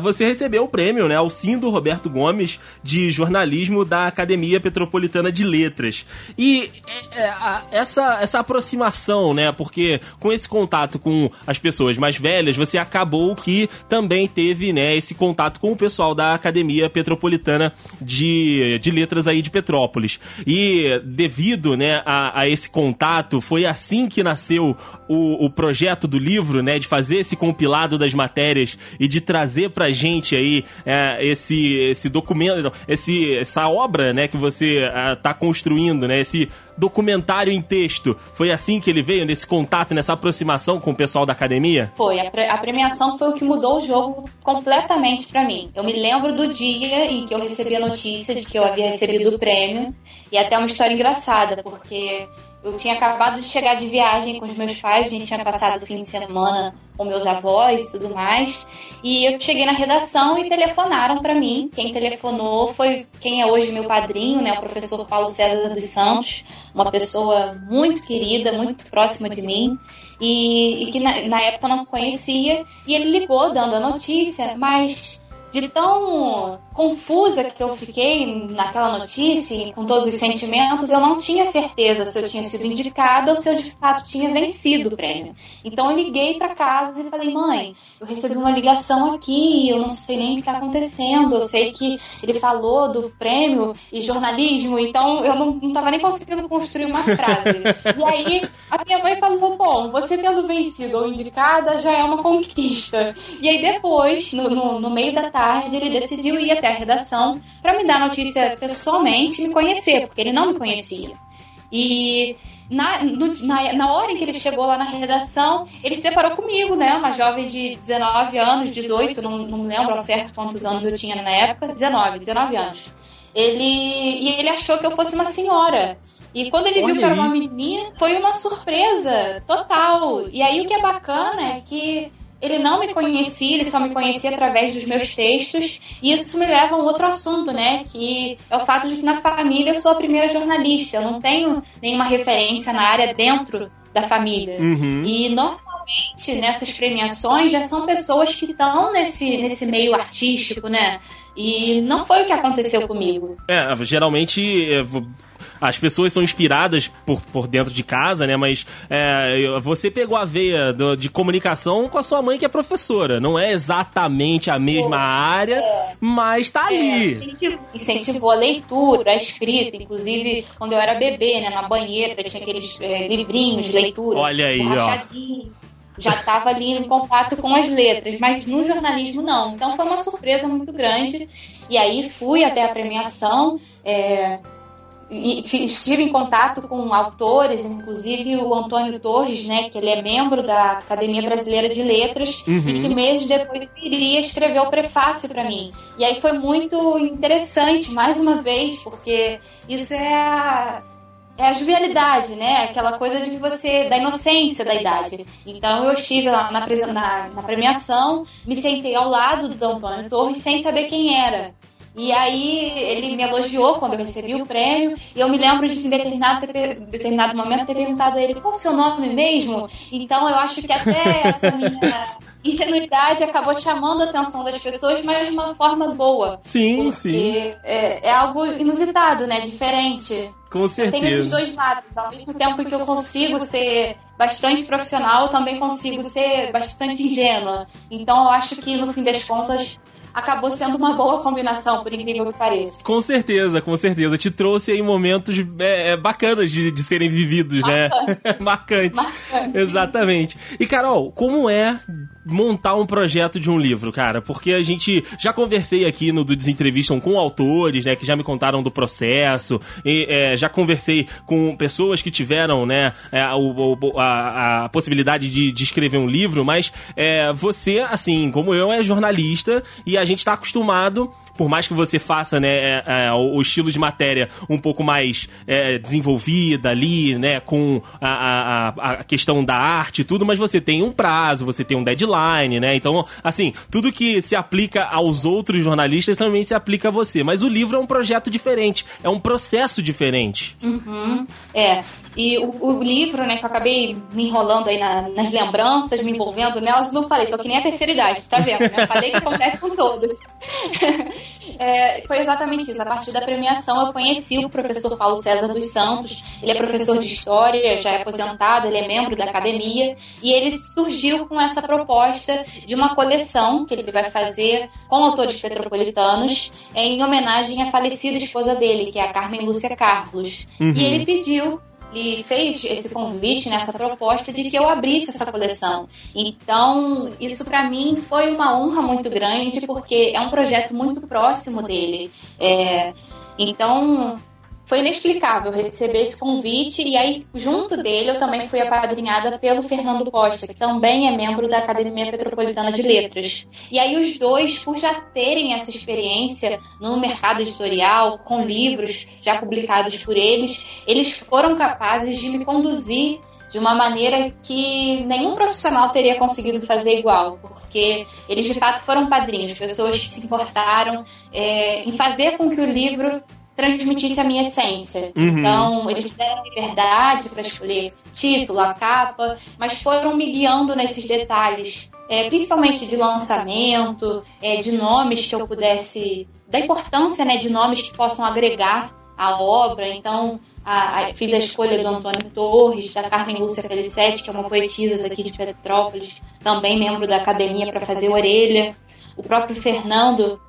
você recebeu o prêmio, né, Alcindo Roberto Gomes de jornalismo da Academia Petropolitana de Letras. E é, é, essa, essa aproximação, né, porque com esse contato com as pessoas mais velhas, você acabou que também teve, né, esse contato contato com o pessoal da Academia Petropolitana de, de Letras aí de Petrópolis. E devido né, a, a esse contato, foi assim que nasceu o, o projeto do livro, né? De fazer esse compilado das matérias e de trazer pra gente aí é, esse, esse documento, esse, essa obra, né, que você está construindo, né? Esse documentário em texto. Foi assim que ele veio, nesse contato, nessa aproximação com o pessoal da academia? Foi. A, pre a premiação foi o que mudou o jogo completamente para mim. Eu me lembro do dia em que eu recebi a notícia de que eu havia recebido o prêmio. E até uma história engraçada, porque eu tinha acabado de chegar de viagem com os meus pais, a gente tinha passado o fim de semana com meus avós e tudo mais. E eu cheguei na redação e telefonaram para mim. Quem telefonou foi quem é hoje meu padrinho, né, o professor Paulo César dos Santos, uma pessoa muito querida, muito próxima de mim. E, e que na, na época eu não conhecia. E ele ligou dando a notícia, mas de tão confusa que eu fiquei naquela notícia, com todos os sentimentos, eu não tinha certeza se eu tinha sido indicada ou se eu de fato tinha vencido o prêmio. Então eu liguei para casa e falei: "Mãe, eu recebi uma ligação aqui, eu não sei nem o que está acontecendo. Eu sei que ele falou do prêmio e jornalismo, então eu não, não tava nem conseguindo construir uma frase". e aí a minha mãe falou: "Bom, você tendo vencido ou indicada já é uma conquista". E aí depois, no, no, no meio da tarde, ele decidiu ir até a redação para me dar notícia pessoalmente e me conhecer, porque ele não me conhecia. E na, no, na, na, hora em que ele chegou lá na redação, ele se deparou comigo, né? Uma jovem de 19 anos, 18, não, não lembro ao certo quantos anos eu tinha na época, 19, 19 anos. Ele, e ele achou que eu fosse uma senhora. E quando ele Olha viu que era uma menina, foi uma surpresa total. E aí o que é bacana é que ele não me conhecia, ele só me conhecia através dos meus textos. E isso me leva a um outro assunto, né? Que é o fato de que na família eu sou a primeira jornalista. Eu não tenho nenhuma referência na área dentro da família. Uhum. E normalmente nessas premiações já são pessoas que estão nesse, nesse meio artístico, né? E não foi o que aconteceu comigo. É, geralmente é, as pessoas são inspiradas por, por dentro de casa, né? Mas é, você pegou a veia do, de comunicação com a sua mãe, que é professora. Não é exatamente a mesma Pô, área, é. mas tá é, ali. Incentivou a leitura, a escrita. Inclusive, quando eu era bebê, né? Na banheira, tinha aqueles é, livrinhos de leitura. Olha aí, ó já estava ali em contato com as letras, mas no jornalismo não. Então foi uma surpresa muito grande. E aí fui até a premiação. É, e estive em contato com autores, inclusive o Antônio Torres, né, que ele é membro da Academia Brasileira de Letras uhum. e que meses depois iria escrever o prefácio para mim. E aí foi muito interessante, mais uma vez, porque isso é a, é a jovialidade, né? Aquela coisa de você, da inocência da idade. Então eu estive lá na, na, na premiação, me sentei ao lado do Antônio Torres sem saber quem era. E aí ele me elogiou quando eu recebi o prêmio. E eu me lembro de em determinado, determinado momento ter perguntado a ele qual o seu nome mesmo. Então eu acho que até essa minha ingenuidade acabou chamando a atenção das pessoas, mas de uma forma boa. Sim, porque sim. É, é algo inusitado, né? Diferente. Com certeza. Eu tenho esses dois lados. Ao mesmo tempo que eu consigo ser bastante profissional, eu também consigo ser bastante ingênua. Então eu acho que, no fim das contas, acabou sendo uma boa combinação, por incrível que pareça. Com certeza, com certeza. Te trouxe aí momentos é, é bacanas de, de serem vividos, né? Marcante. Marcante. Exatamente. E, Carol, como é montar um projeto de um livro, cara? Porque a gente já conversei aqui no do Desentrevistam com autores, né, que já me contaram do processo, e, é, já conversei com pessoas que tiveram, né, é, a, a, a, possibilidade de, de, escrever um livro, mas é, você, assim, como eu, é jornalista e a gente está acostumado por mais que você faça, né, é, é, o, estilo de matéria um pouco mais é, desenvolvida ali, né, com a, a, a, questão da arte e tudo, mas você tem um prazo, você tem um deadline, né? Então, assim, tudo que se aplica aos outros jornalistas também se aplica a você. Mas o livro é um projeto diferente, é um processo diferente. Uhum. É. E o, o, livro, né, que eu acabei me enrolando aí na, nas lembranças, me envolvendo nelas, não falei, tô que nem a terceira idade, tá vendo? Né? Falei que acontece com todos. é, foi exatamente isso. A partir da premiação, eu conheci o professor Paulo César dos Santos. Ele é professor de história, já é aposentado, ele é membro da academia. E ele surgiu com essa proposta de uma coleção que ele vai fazer com autores petropolitanos em homenagem à falecida esposa dele, que é a Carmen Lúcia Carlos. Uhum. E ele pediu ele fez esse convite nessa proposta de que eu abrisse essa coleção. Então, isso para mim foi uma honra muito grande, porque é um projeto muito próximo dele. É, então, foi inexplicável receber esse convite e aí, junto dele, eu também fui apadrinhada pelo Fernando Costa, que também é membro da Academia Metropolitana de Letras. E aí os dois, por já terem essa experiência no mercado editorial, com livros já publicados por eles, eles foram capazes de me conduzir de uma maneira que nenhum profissional teria conseguido fazer igual, porque eles de fato foram padrinhos, pessoas que se importaram é, em fazer com que o livro transmitisse a minha essência. Uhum. Então, eles deram liberdade para escolher título, a capa, mas foram me guiando nesses detalhes, é, principalmente de lançamento, é, de nomes que eu pudesse. da importância né, de nomes que possam agregar a obra. Então, a, a, fiz a escolha do Antônio Torres, da Carmen Lúcia Felicete, que é uma poetisa daqui de Petrópolis, também membro da academia para fazer orelha. O próprio Fernando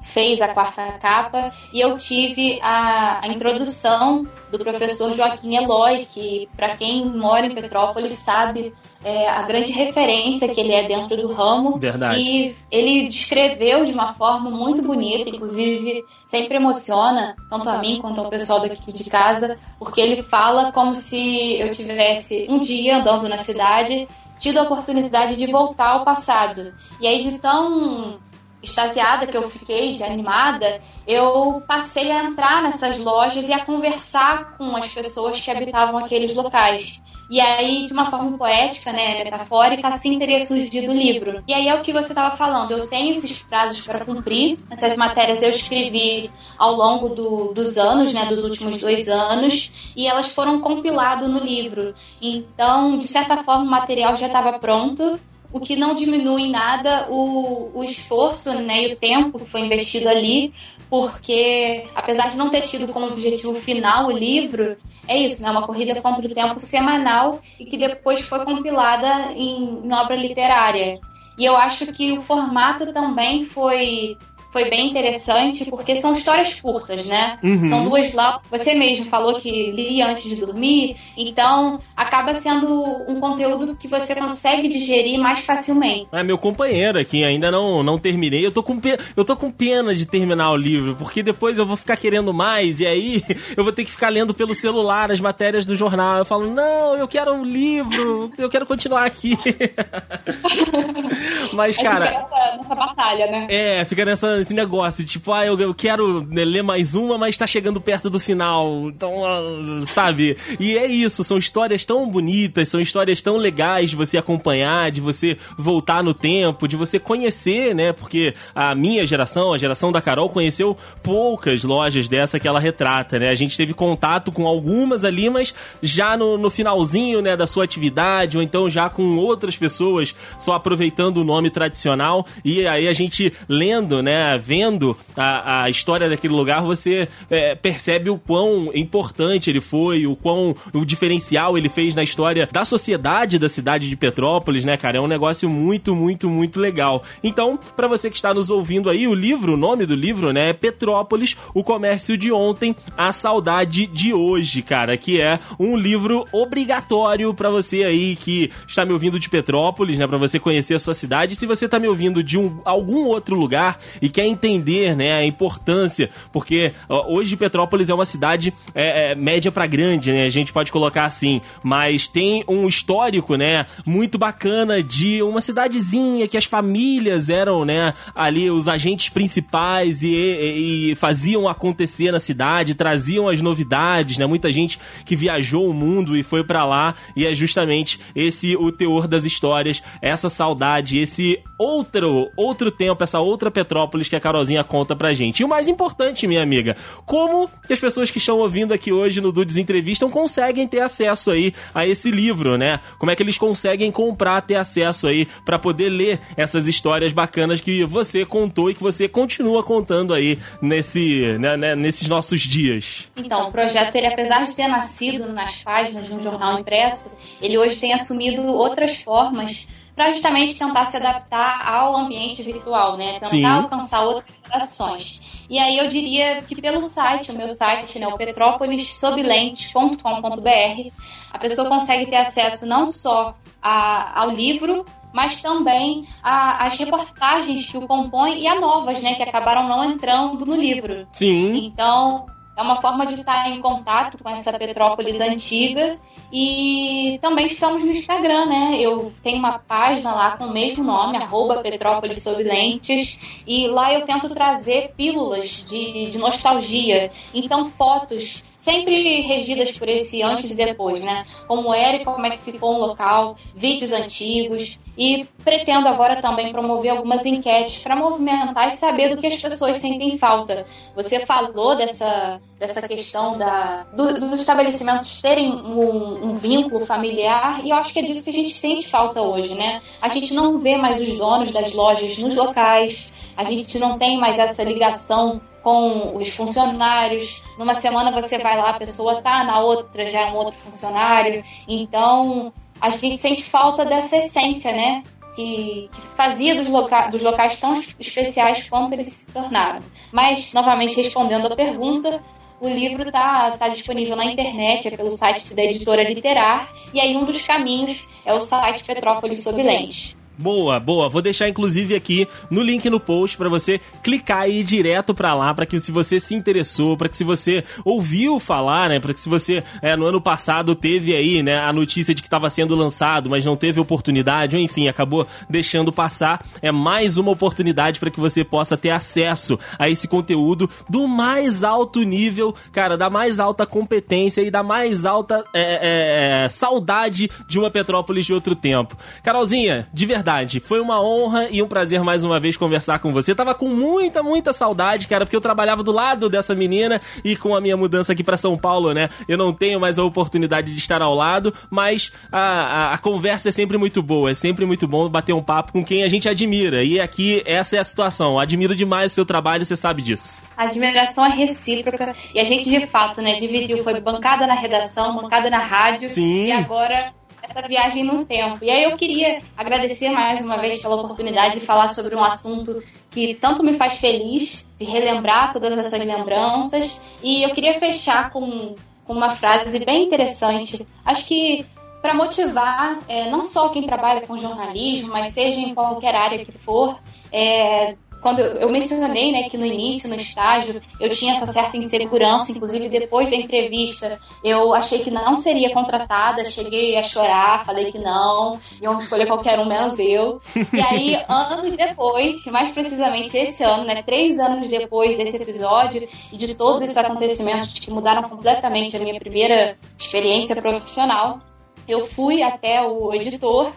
fez a quarta capa e eu tive a, a introdução do professor Joaquim Eloy, que para quem mora em Petrópolis sabe é, a grande referência que ele é dentro do ramo. Verdade. E ele descreveu de uma forma muito bonita, inclusive sempre emociona tanto a mim quanto ao pessoal daqui de casa, porque ele fala como se eu tivesse um dia andando na cidade tido a oportunidade de voltar ao passado. E aí de tão extasiada que eu fiquei, de animada, eu passei a entrar nessas lojas e a conversar com as pessoas que habitavam aqueles locais. E aí, de uma forma poética, né, metafórica, assim teria surgido o livro. E aí é o que você estava falando, eu tenho esses prazos para cumprir. Essas matérias eu escrevi ao longo do, dos anos, né, dos últimos dois anos, e elas foram compiladas no livro. Então, de certa forma, o material já estava pronto o que não diminui em nada o, o esforço né, e o tempo que foi investido ali, porque apesar de não ter tido como objetivo final o livro, é isso, né, uma corrida contra o tempo semanal e que depois foi compilada em, em obra literária. E eu acho que o formato também foi foi bem interessante, porque são histórias curtas, né? Uhum. São duas lá. Você mesmo falou que lia antes de dormir, então acaba sendo um conteúdo que você consegue digerir mais facilmente. É meu companheiro aqui, ainda não, não terminei. Eu tô, com pena, eu tô com pena de terminar o livro, porque depois eu vou ficar querendo mais, e aí eu vou ter que ficar lendo pelo celular as matérias do jornal. Eu falo, não, eu quero um livro, eu quero continuar aqui. Mas, cara. Fica nessa, nessa batalha, né? É, fica nessa esse negócio, tipo, ah, eu, eu quero ler mais uma, mas tá chegando perto do final. Então, uh, sabe? E é isso, são histórias tão bonitas, são histórias tão legais de você acompanhar, de você voltar no tempo, de você conhecer, né? Porque a minha geração, a geração da Carol, conheceu poucas lojas dessa que ela retrata, né? A gente teve contato com algumas ali, mas já no, no finalzinho, né, da sua atividade, ou então já com outras pessoas só aproveitando o nome tradicional. E aí a gente lendo, né, vendo a, a história daquele lugar, você é, percebe o quão importante ele foi, o quão o diferencial ele fez na história da sociedade da cidade de Petrópolis, né, cara? É um negócio muito, muito, muito legal. Então, para você que está nos ouvindo aí, o livro, o nome do livro, né, é Petrópolis, o comércio de ontem, a saudade de hoje, cara, que é um livro obrigatório para você aí que está me ouvindo de Petrópolis, né, para você conhecer a sua cidade. Se você tá me ouvindo de um, algum outro lugar e quer quer entender né, a importância, porque ó, hoje Petrópolis é uma cidade é, é, média para grande, né? A gente pode colocar assim, mas tem um histórico, né, muito bacana de uma cidadezinha que as famílias eram, né, ali os agentes principais e, e, e faziam acontecer na cidade, traziam as novidades, né? Muita gente que viajou o mundo e foi para lá e é justamente esse o teor das histórias, essa saudade realidade, esse outro, outro tempo, essa outra Petrópolis que a Carolzinha conta pra gente. E o mais importante, minha amiga, como que as pessoas que estão ouvindo aqui hoje no Dudes Entrevistam conseguem ter acesso aí a esse livro, né? Como é que eles conseguem comprar, ter acesso aí para poder ler essas histórias bacanas que você contou e que você continua contando aí nesse, né, né, nesses nossos dias? Então, o projeto, ele apesar de ter nascido nas páginas de um jornal impresso, ele hoje tem assumido outras formas para justamente tentar se adaptar ao ambiente virtual, né? Tentar Sim. alcançar outras gerações. E aí eu diria que pelo site, o meu site, né, o petrópolissoblentes.com.br, a pessoa consegue ter acesso não só a, ao livro, mas também a, as reportagens que o compõem e a novas, né, que acabaram não entrando no livro. Sim. Então, é uma forma de estar em contato com essa Petrópolis antiga. E também estamos no Instagram, né? Eu tenho uma página lá com o mesmo nome, arroba Petrópolis Lentes. E lá eu tento trazer pílulas de, de nostalgia. Então, fotos sempre regidas por esse antes e depois, né? Como era e como é que ficou um local, vídeos antigos. E pretendo agora também promover algumas enquetes para movimentar e saber do que as pessoas sentem falta. Você falou dessa, dessa questão da, do, dos estabelecimentos terem um, um, vínculo familiar e eu acho que é disso que a gente sente falta hoje, né? A gente não vê mais os donos das lojas nos locais, a gente não tem mais essa ligação com os funcionários. Numa semana você vai lá, a pessoa tá, na outra já é um outro funcionário. Então, a gente sente falta dessa essência, né? Que, que fazia dos, loca dos locais tão especiais quanto eles se tornaram. Mas, novamente respondendo a pergunta, o livro está tá disponível na internet, é pelo site da editora Literar, e aí um dos caminhos é o site Petrópolis Sob Lentes. Boa, boa. Vou deixar inclusive aqui no link no post para você clicar e ir direto para lá, para que se você se interessou, para que se você ouviu falar, né, para que se você é, no ano passado teve aí, né, a notícia de que estava sendo lançado, mas não teve oportunidade, ou enfim, acabou deixando passar, é mais uma oportunidade para que você possa ter acesso a esse conteúdo do mais alto nível, cara, da mais alta competência e da mais alta é, é, é saudade de uma Petrópolis de outro tempo. Carolzinha, de verdade verdade, foi uma honra e um prazer mais uma vez conversar com você. Tava com muita, muita saudade, cara, porque eu trabalhava do lado dessa menina e com a minha mudança aqui para São Paulo, né? Eu não tenho mais a oportunidade de estar ao lado, mas a, a, a, conversa é sempre muito boa, é sempre muito bom bater um papo com quem a gente admira. E aqui essa é a situação. admiro demais o seu trabalho, você sabe disso. A admiração é recíproca e a gente de fato, né, dividiu, foi bancada na redação, bancada na rádio Sim. e agora essa viagem no tempo. E aí eu queria agradecer mais uma vez pela oportunidade de falar sobre um assunto que tanto me faz feliz, de relembrar todas essas lembranças. E eu queria fechar com, com uma frase bem interessante. Acho que para motivar é, não só quem trabalha com jornalismo, mas seja em qualquer área que for, é, quando eu, mencionei né, que no início, no estágio, eu tinha essa certa insegurança, inclusive depois da entrevista, eu achei que não seria contratada, cheguei a chorar, falei que não, iam escolher qualquer um menos eu. E aí, anos depois, mais precisamente esse ano, né, três anos depois desse episódio e de todos esses acontecimentos que mudaram completamente a minha primeira experiência profissional, eu fui até o editor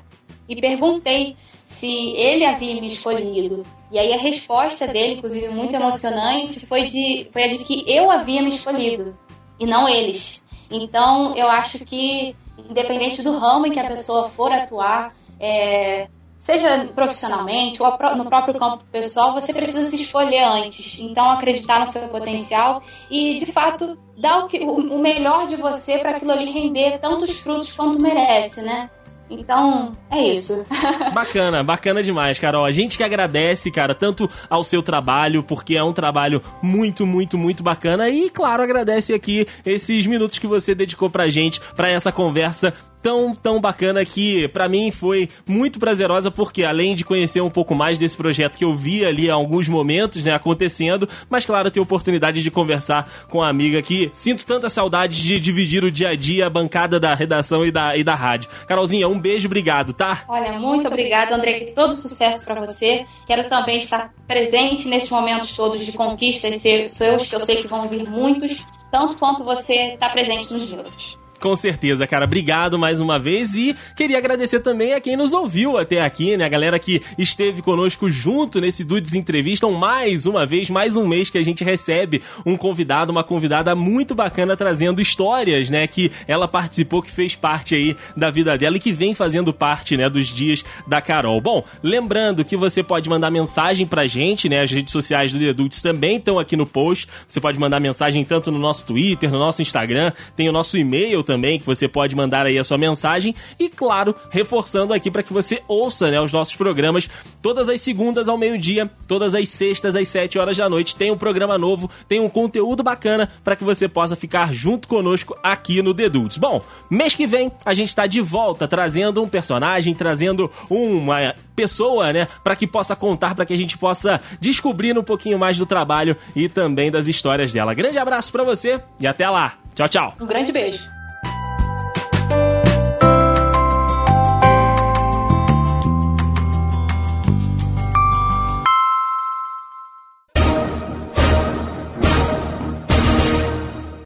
e perguntei se ele havia me escolhido. E aí a resposta dele, inclusive muito emocionante, foi, de, foi a de que eu havia me escolhido e não eles. Então eu acho que, independente do ramo em que a pessoa for atuar, é, seja profissionalmente ou no próprio campo pessoal, você precisa se escolher antes. Então, acreditar no seu potencial e, de fato, dar o, que, o melhor de você para aquilo ali render tantos frutos quanto merece, né? Então, é isso. bacana, bacana demais, Carol. A gente que agradece, cara, tanto ao seu trabalho, porque é um trabalho muito, muito, muito bacana. E, claro, agradece aqui esses minutos que você dedicou pra gente, pra essa conversa tão, tão bacana que para mim foi muito prazerosa porque além de conhecer um pouco mais desse projeto que eu vi ali há alguns momentos, né, acontecendo, mas claro, ter oportunidade de conversar com a amiga que sinto tanta saudade de dividir o dia a dia, a bancada da redação e da, e da rádio. Carolzinha, um beijo, obrigado, tá? Olha, muito obrigado, André, todo sucesso para você. Quero também estar presente nesses momentos todos de conquistas seus, que eu sei que vão vir muitos, tanto quanto você está presente nos livros. Com certeza, cara. Obrigado mais uma vez e queria agradecer também a quem nos ouviu até aqui, né? A galera que esteve conosco junto nesse Dudes Entrevista. Mais uma vez, mais um mês que a gente recebe um convidado, uma convidada muito bacana trazendo histórias, né? Que ela participou, que fez parte aí da vida dela e que vem fazendo parte, né? Dos dias da Carol. Bom, lembrando que você pode mandar mensagem pra gente, né? As redes sociais do Dudes também estão aqui no post. Você pode mandar mensagem tanto no nosso Twitter, no nosso Instagram, tem o nosso e-mail também, que você pode mandar aí a sua mensagem. E claro, reforçando aqui para que você ouça né, os nossos programas todas as segundas ao meio-dia, todas as sextas às 7 horas da noite. Tem um programa novo, tem um conteúdo bacana para que você possa ficar junto conosco aqui no Dudes. Bom, mês que vem a gente está de volta trazendo um personagem, trazendo uma pessoa, né, para que possa contar, para que a gente possa descobrir um pouquinho mais do trabalho e também das histórias dela. Grande abraço para você e até lá. Tchau, tchau. Um grande beijo.